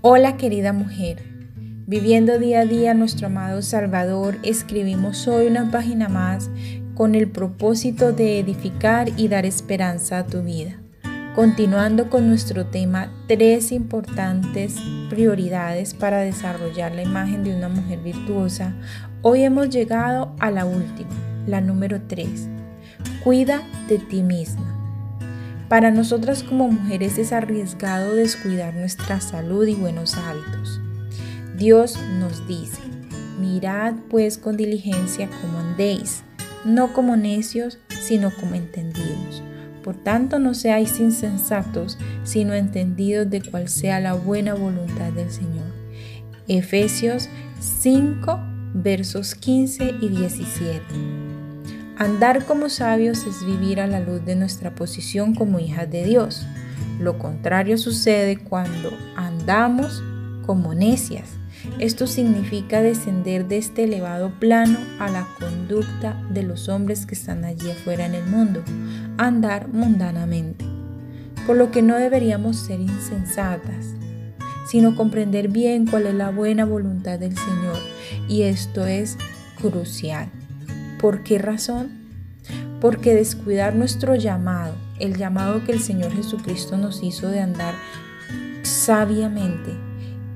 Hola querida mujer, viviendo día a día nuestro amado Salvador, escribimos hoy una página más con el propósito de edificar y dar esperanza a tu vida. Continuando con nuestro tema, tres importantes prioridades para desarrollar la imagen de una mujer virtuosa, hoy hemos llegado a la última, la número tres. Cuida de ti misma. Para nosotras como mujeres es arriesgado descuidar nuestra salud y buenos hábitos. Dios nos dice, mirad pues con diligencia como andéis, no como necios, sino como entendidos. Por tanto, no seáis insensatos, sino entendidos de cuál sea la buena voluntad del Señor. Efesios 5, versos 15 y 17. Andar como sabios es vivir a la luz de nuestra posición como hijas de Dios. Lo contrario sucede cuando andamos como necias. Esto significa descender de este elevado plano a la conducta de los hombres que están allí afuera en el mundo, andar mundanamente. Por lo que no deberíamos ser insensatas, sino comprender bien cuál es la buena voluntad del Señor. Y esto es crucial. ¿Por qué razón? Porque descuidar nuestro llamado, el llamado que el Señor Jesucristo nos hizo de andar sabiamente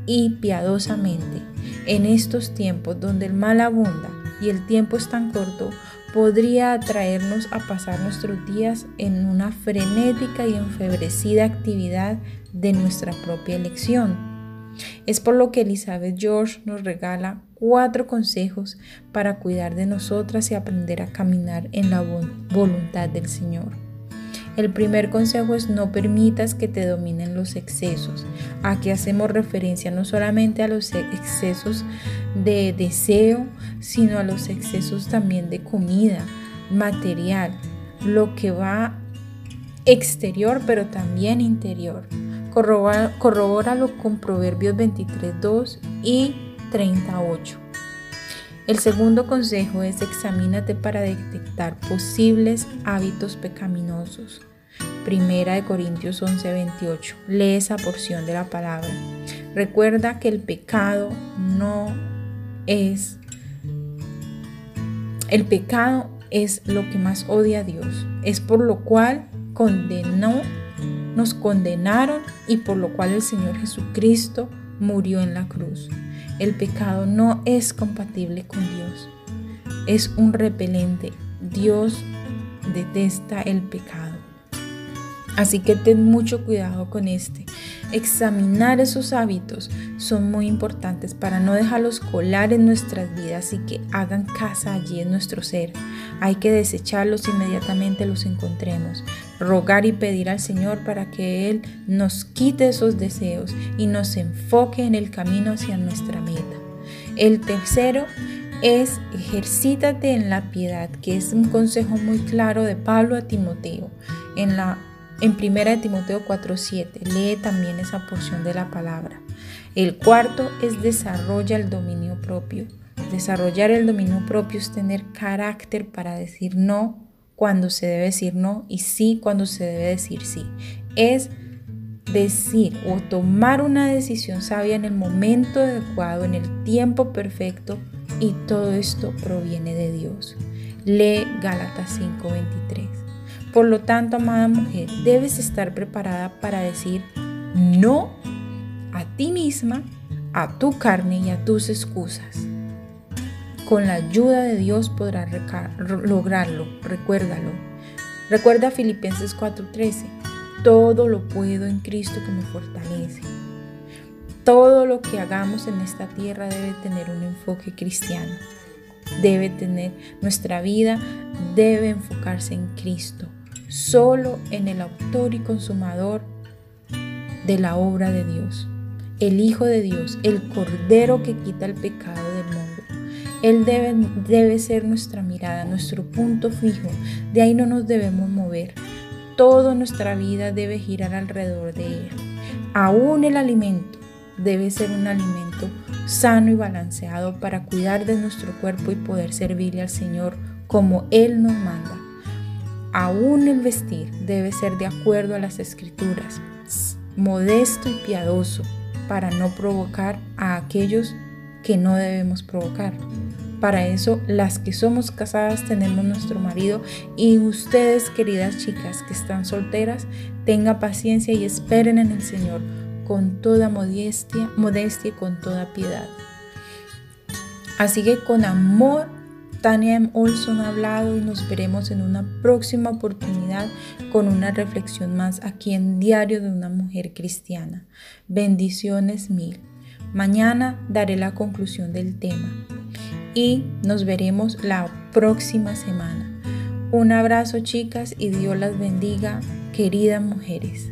y piadosamente en estos tiempos donde el mal abunda y el tiempo es tan corto, podría atraernos a pasar nuestros días en una frenética y enfebrecida actividad de nuestra propia elección es por lo que Elizabeth George nos regala cuatro consejos para cuidar de nosotras y aprender a caminar en la voluntad del Señor. El primer consejo es no permitas que te dominen los excesos. Aquí hacemos referencia no solamente a los excesos de deseo, sino a los excesos también de comida, material, lo que va exterior pero también interior. Corrobóralo con Proverbios 23, 2 y 38. El segundo consejo es examínate para detectar posibles hábitos pecaminosos. Primera de Corintios 11, 28. Lee esa porción de la palabra. Recuerda que el pecado no es... El pecado es lo que más odia a Dios. Es por lo cual condenó nos condenaron y por lo cual el Señor Jesucristo murió en la cruz. El pecado no es compatible con Dios. Es un repelente. Dios detesta el pecado. Así que ten mucho cuidado con este. Examinar esos hábitos son muy importantes para no dejarlos colar en nuestras vidas y que hagan casa allí en nuestro ser. Hay que desecharlos inmediatamente los encontremos. Rogar y pedir al Señor para que Él nos quite esos deseos y nos enfoque en el camino hacia nuestra meta. El tercero es ejercítate en la piedad, que es un consejo muy claro de Pablo a Timoteo en la en 1 Timoteo 4:7. Lee también esa porción de la palabra. El cuarto es desarrolla el dominio propio. Desarrollar el dominio propio es tener carácter para decir no cuando se debe decir no y sí cuando se debe decir sí. Es decir o tomar una decisión sabia en el momento adecuado, en el tiempo perfecto y todo esto proviene de Dios. Lee Gálatas 5:23. Por lo tanto, amada mujer, debes estar preparada para decir no a ti misma, a tu carne y a tus excusas. Con la ayuda de Dios podrás lograrlo, recuérdalo. Recuerda Filipenses 4:13, todo lo puedo en Cristo que me fortalece. Todo lo que hagamos en esta tierra debe tener un enfoque cristiano. Debe tener nuestra vida, debe enfocarse en Cristo solo en el autor y consumador de la obra de Dios, el Hijo de Dios, el Cordero que quita el pecado. Él debe, debe ser nuestra mirada, nuestro punto fijo. De ahí no nos debemos mover. Toda nuestra vida debe girar alrededor de Él. Aún el alimento debe ser un alimento sano y balanceado para cuidar de nuestro cuerpo y poder servirle al Señor como Él nos manda. Aún el vestir debe ser de acuerdo a las escrituras, modesto y piadoso, para no provocar a aquellos que no debemos provocar. Para eso, las que somos casadas tenemos nuestro marido y ustedes, queridas chicas que están solteras, tengan paciencia y esperen en el Señor con toda modestia, modestia y con toda piedad. Así que con amor, Tania M. Olson ha hablado y nos veremos en una próxima oportunidad con una reflexión más aquí en Diario de una Mujer Cristiana. Bendiciones mil. Mañana daré la conclusión del tema y nos veremos la próxima semana. Un abrazo chicas y Dios las bendiga, queridas mujeres.